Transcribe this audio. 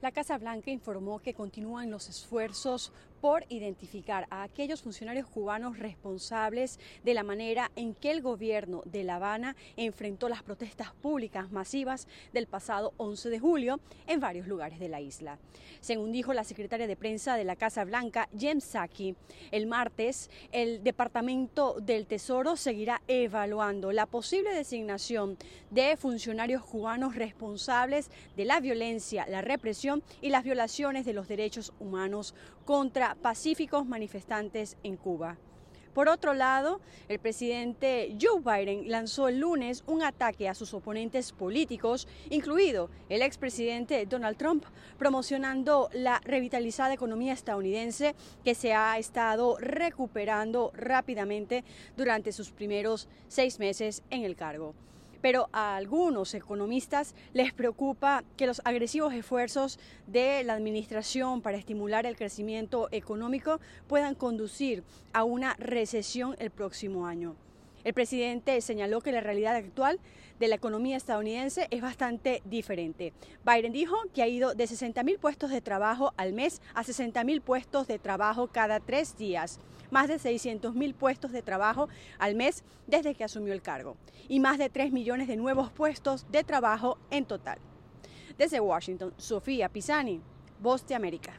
La Casa Blanca informó que continúan los esfuerzos por identificar a aquellos funcionarios cubanos responsables de la manera en que el gobierno de La Habana enfrentó las protestas públicas masivas del pasado 11 de julio en varios lugares de la isla. Según dijo la secretaria de prensa de la Casa Blanca, Jem Psaki, el martes el Departamento del Tesoro seguirá evaluando la posible designación de funcionarios cubanos responsables de la violencia, la represión y las violaciones de los derechos humanos contra pacíficos manifestantes en Cuba. Por otro lado, el presidente Joe Biden lanzó el lunes un ataque a sus oponentes políticos, incluido el expresidente Donald Trump, promocionando la revitalizada economía estadounidense que se ha estado recuperando rápidamente durante sus primeros seis meses en el cargo pero a algunos economistas les preocupa que los agresivos esfuerzos de la administración para estimular el crecimiento económico puedan conducir a una recesión el próximo año. El presidente señaló que la realidad actual de la economía estadounidense es bastante diferente. Biden dijo que ha ido de 60 mil puestos de trabajo al mes a 60 mil puestos de trabajo cada tres días, más de 600 mil puestos de trabajo al mes desde que asumió el cargo y más de 3 millones de nuevos puestos de trabajo en total. Desde Washington, Sofía Pisani, Voz de América.